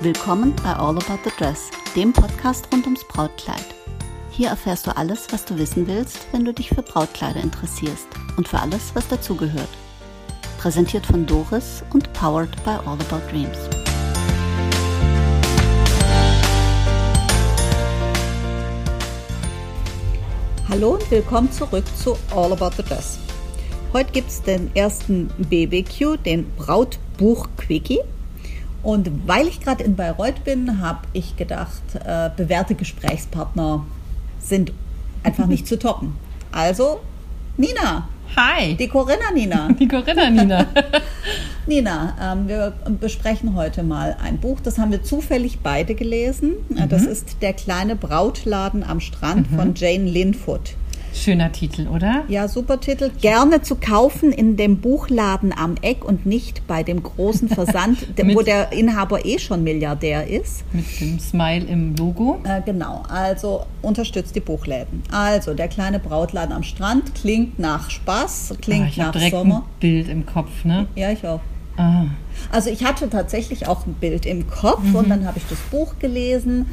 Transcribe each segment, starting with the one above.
Willkommen bei All About the Dress, dem Podcast rund ums Brautkleid. Hier erfährst du alles, was du wissen willst, wenn du dich für Brautkleider interessierst und für alles, was dazugehört. Präsentiert von Doris und powered by All About Dreams. Hallo und willkommen zurück zu All About the Dress. Heute gibt es den ersten BBQ, den Brautbuch-Quickie. Und weil ich gerade in Bayreuth bin, habe ich gedacht, äh, bewährte Gesprächspartner sind einfach nicht zu toppen. Also, Nina. Hi. Die Corinna Nina. Die Corinna Nina. Nina, ähm, wir besprechen heute mal ein Buch, das haben wir zufällig beide gelesen. Mhm. Das ist Der kleine Brautladen am Strand mhm. von Jane Linfoot. Schöner Titel, oder? Ja, super Titel. Gerne zu kaufen in dem Buchladen am Eck und nicht bei dem großen Versand, wo der Inhaber eh schon Milliardär ist. Mit dem Smile im Logo. Äh, genau, also unterstützt die Buchläden. Also, der kleine Brautladen am Strand klingt nach Spaß, klingt ah, ich nach direkt Sommer. Ein Bild im Kopf, ne? Ja, ich auch. Ah. Also ich hatte tatsächlich auch ein Bild im Kopf mhm. und dann habe ich das Buch gelesen.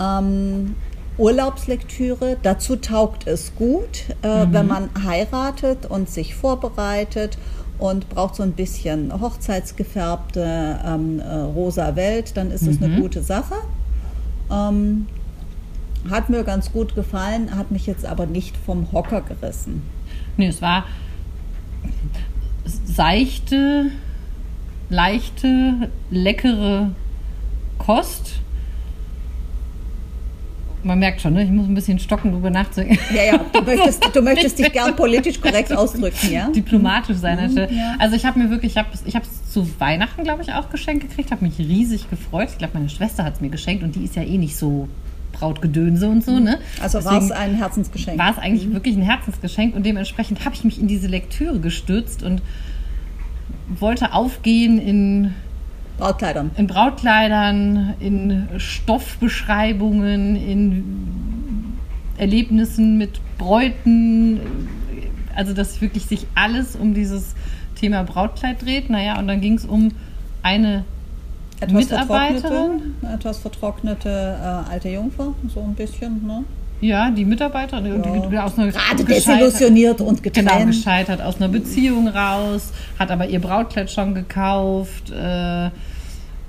Ähm, Urlaubslektüre. Dazu taugt es gut, äh, mhm. wenn man heiratet und sich vorbereitet und braucht so ein bisschen hochzeitsgefärbte ähm, äh, rosa Welt, dann ist es mhm. eine gute Sache. Ähm, hat mir ganz gut gefallen, hat mich jetzt aber nicht vom Hocker gerissen. Nee, es war seichte, leichte, leckere Kost man merkt schon, ne? ich muss ein bisschen stocken, darüber nachzudenken. Ja, ja, du möchtest, du möchtest dich gern politisch korrekt ausdrücken, ja? Diplomatisch sein. Mhm, ja. Also ich habe mir wirklich, ich habe es zu Weihnachten, glaube ich, auch geschenkt gekriegt, habe mich riesig gefreut. Ich glaube, meine Schwester hat es mir geschenkt und die ist ja eh nicht so Brautgedönse und so. Ne? Also war es ein Herzensgeschenk. War es eigentlich mhm. wirklich ein Herzensgeschenk und dementsprechend habe ich mich in diese Lektüre gestürzt und wollte aufgehen in Brautkleidern. In Brautkleidern, in Stoffbeschreibungen, in Erlebnissen mit Bräuten. Also, dass wirklich sich alles um dieses Thema Brautkleid dreht. Naja, und dann ging es um eine etwas Mitarbeiterin. Vertrocknete, etwas vertrocknete äh, alte Jungfer, so ein bisschen, ne? Ja, die Mitarbeiterin, ja. die aus einer gerade desillusioniert und getrennt. Genau, gescheitert aus einer Beziehung raus, hat aber ihr Brautkleid schon gekauft äh,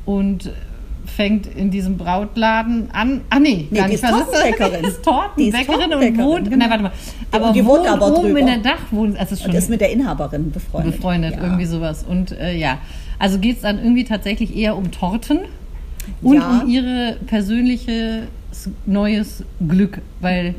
und fängt in diesem Brautladen an. Ah nee, nee gar die nicht. Ist Tortenbäckerin. Die ist Tortenbäckerin und wohnt. Genau. Nein, warte mal. Aber die wohnt aber oben drüber. in der Dachwohnung. Also schon und ist mit der Inhaberin befreundet. Befreundet, ja. irgendwie sowas. Und äh, ja, also geht es dann irgendwie tatsächlich eher um Torten und ja. um ihre persönliche neues Glück, weil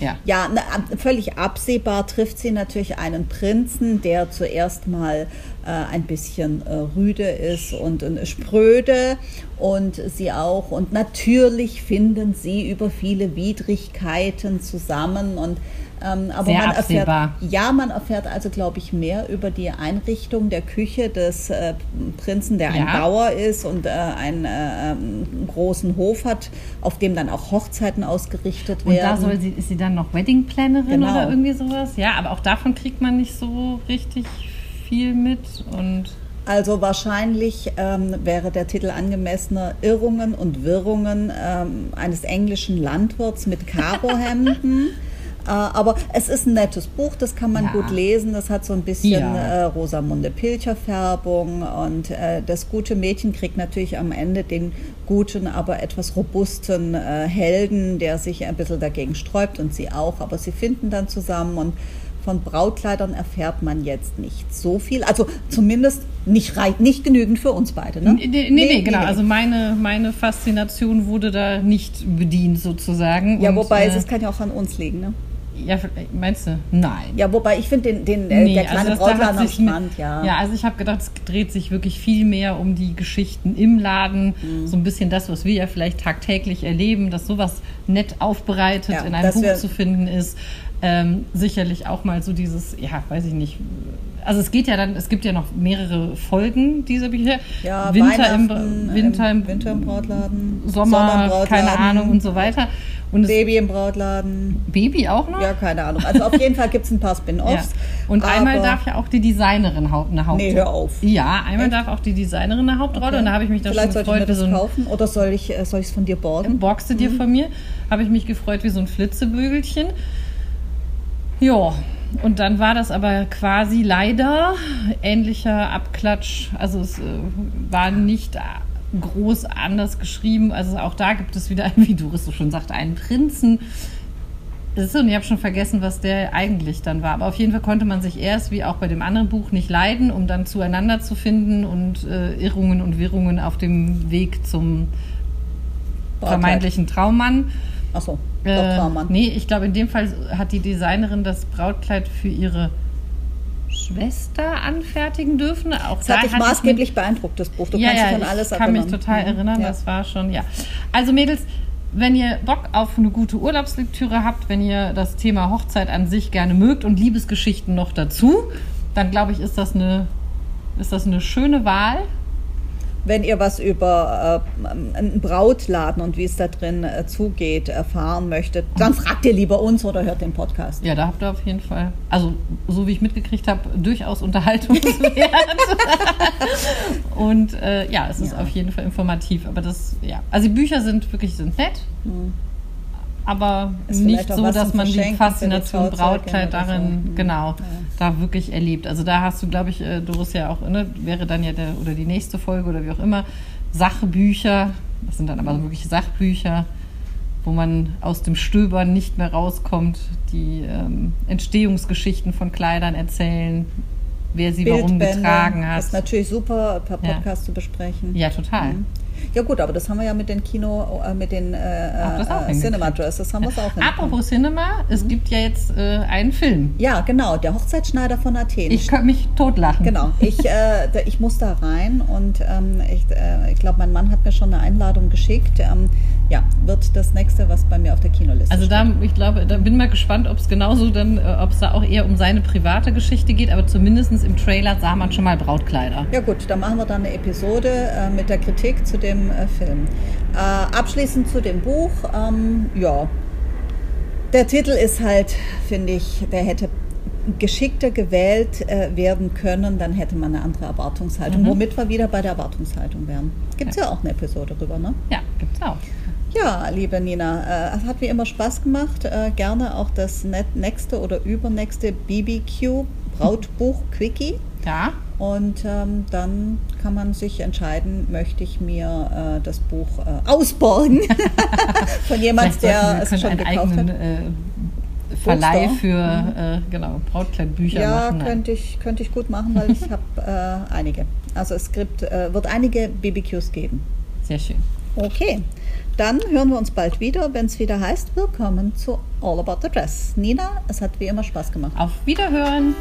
ja. Ja, völlig absehbar trifft sie natürlich einen Prinzen, der zuerst mal äh, ein bisschen äh, rüde ist und äh, spröde und sie auch. Und natürlich finden sie über viele Widrigkeiten zusammen und ähm, aber Sehr man absehbar. erfährt, ja, man erfährt also, glaube ich, mehr über die Einrichtung der Küche des äh, Prinzen, der ja. ein Bauer ist und äh, einen äh, ähm, großen Hof hat, auf dem dann auch Hochzeiten ausgerichtet werden. Und da soll sie, ist sie dann noch Wedding-Plannerin genau. oder irgendwie sowas? Ja, aber auch davon kriegt man nicht so richtig viel mit und also wahrscheinlich ähm, wäre der Titel angemessener Irrungen und Wirrungen ähm, eines englischen Landwirts mit Karohemden. Äh, aber es ist ein nettes Buch, das kann man ja. gut lesen. Das hat so ein bisschen ja. äh, Rosamunde Pilcher-Färbung. Und äh, das gute Mädchen kriegt natürlich am Ende den guten, aber etwas robusten äh, Helden, der sich ein bisschen dagegen sträubt und sie auch. Aber sie finden dann zusammen und von Brautkleidern erfährt man jetzt nicht so viel. Also zumindest nicht, nicht genügend für uns beide. Ne? Nee, nee, nee, nee genau. Nee. Also meine, meine Faszination wurde da nicht bedient sozusagen. Ja, und, wobei äh, es kann ja auch an uns liegen. Ne? Ja, meinst du? Nein. Ja, wobei ich finde den, den äh, nee, der kleine also Brautladen am Strand, ja. Ja, also ich habe gedacht, es dreht sich wirklich viel mehr um die Geschichten im Laden, mhm. so ein bisschen das, was wir ja vielleicht tagtäglich erleben, dass sowas nett aufbereitet ja, in einem Buch zu finden ist. Ähm, sicherlich auch mal so dieses, ja, weiß ich nicht, also es geht ja dann, es gibt ja noch mehrere Folgen dieser Bücher. Ja, Winter im, Winter im, Winter im Brautladen, Sommer, im Brautladen, keine Ahnung und so weiter. Und Baby im Brautladen. Baby auch noch? Ja, keine Ahnung. Also auf jeden Fall gibt es ein paar Ja. Spin-Offs. Und einmal darf ja auch die Designerin haupt, eine Hauptrolle. Nee, hör auf. Ja, einmal darf auch die Designerin eine Hauptrolle Okay. und da habe ich mich dann Vielleicht schon sollte ich mir gefreut, wie das so ein kaufen oder soll ich es ich's von dir borgen? boxte Mhm. dir von mir, habe ich mich gefreut wie so ein Flitzebügelchen. Ja, und dann war das aber quasi leider ähnlicher Abklatsch. Also es äh, war nicht groß anders geschrieben. Also auch da gibt es wieder, wie Doris so schon sagte, einen Prinzen. Ist so, und ich habe schon vergessen, was der eigentlich dann war. Aber auf jeden Fall konnte man sich erst, wie auch bei dem anderen Buch, nicht leiden, um dann zueinander zu finden und äh, Irrungen und Wirrungen auf dem Weg zum vermeintlichen Traummann. Achso, Äh, Traummann. nee, ich glaube, in dem Fall hat die Designerin das Brautkleid für ihre Schwester anfertigen dürfen. Auch Das da hat dich ich maßgeblich beeindruckt, das Buch. Du ja, kannst ja, dich an ich alles kann erinnern. mich total Mhm. erinnern, Ja. das war schon, ja. Also Mädels, wenn ihr Bock auf eine gute Urlaubslektüre habt, wenn ihr das Thema Hochzeit an sich gerne mögt und Liebesgeschichten noch dazu, dann glaube ich, ist das eine, ist das eine schöne Wahl. Wenn ihr was über äh, einen Brautladen und wie es da drin äh, zugeht erfahren möchtet, dann fragt ihr lieber uns oder hört den Podcast. Ja, da habt ihr auf jeden Fall, also so wie ich mitgekriegt habe, durchaus unterhaltungswert. Und äh, ja, es ist Ja. auf jeden Fall informativ. Aber das, ja, also die Bücher sind wirklich sind nett, aber Ist nicht so, dass man die Faszination Brautkleid oder so. darin, Mhm. genau, Ja. Da wirklich erlebt. Also da hast du, glaube ich, äh, Doris ja auch, ne, wäre dann ja der oder die nächste Folge oder wie auch immer, Sachbücher, das sind dann aber wirklich Sachbücher, wo man aus dem Stöbern nicht mehr rauskommt, die ähm, Entstehungsgeschichten von Kleidern erzählen, wer sie warum Bildbände getragen hat. ist natürlich super per Ja. Podcast zu besprechen. Ja, total. Mhm. Ja gut, aber das haben wir ja mit den Kino, äh, mit den äh, äh, Cinema. Dresses haben wir es auch. Apropos Cinema, es gibt ja jetzt äh, einen Film. Ja, genau, der Hochzeitsschneider von Athen. Ich könnte mich totlachen. Genau, ich, äh, da- ich muss da rein und ähm, ich, äh, ich glaube, mein Mann hat mir schon eine Einladung geschickt. Ähm, ja, wird das nächste, was bei mir auf der Kinoliste Also steht. da, ich glaube, da bin mal gespannt, ob es genauso dann, ob es da auch eher um seine private Geschichte geht, aber zumindest im Trailer sah man schon mal Brautkleider. Ja gut, dann machen wir dann eine Episode mit der Kritik zu dem äh, Film. Äh, abschließend zu dem Buch, ähm, ja, der Titel ist halt, finde ich, der hätte geschickter gewählt äh, werden können, dann hätte man eine andere Erwartungshaltung, Mhm. womit wir wieder bei der Erwartungshaltung wären. Gibt es ja. auch eine Episode drüber, ne? Ja, gibt's auch. Ja, liebe Nina, äh, es hat wie immer Spaß gemacht. Äh, gerne auch das nächste oder übernächste BBQ Brautbuch Quickie. Ja, Und ähm, dann kann man sich entscheiden, möchte ich mir äh, das Buch äh, ausborgen von jemand, vielleicht sollten der es schon gekauft eigenen hat. äh, Verleih für äh, genau, Brautkleidbücher Ja, machen. Könnte ich, könnte ich gut machen, weil ich habe äh, einige. Also es gibt, äh, wird einige BBQs geben. Sehr schön. Okay, dann hören wir uns bald wieder, wenn es wieder heißt, willkommen zu All About the Dress. Nina, es hat wie immer Spaß gemacht. Auf Wiederhören.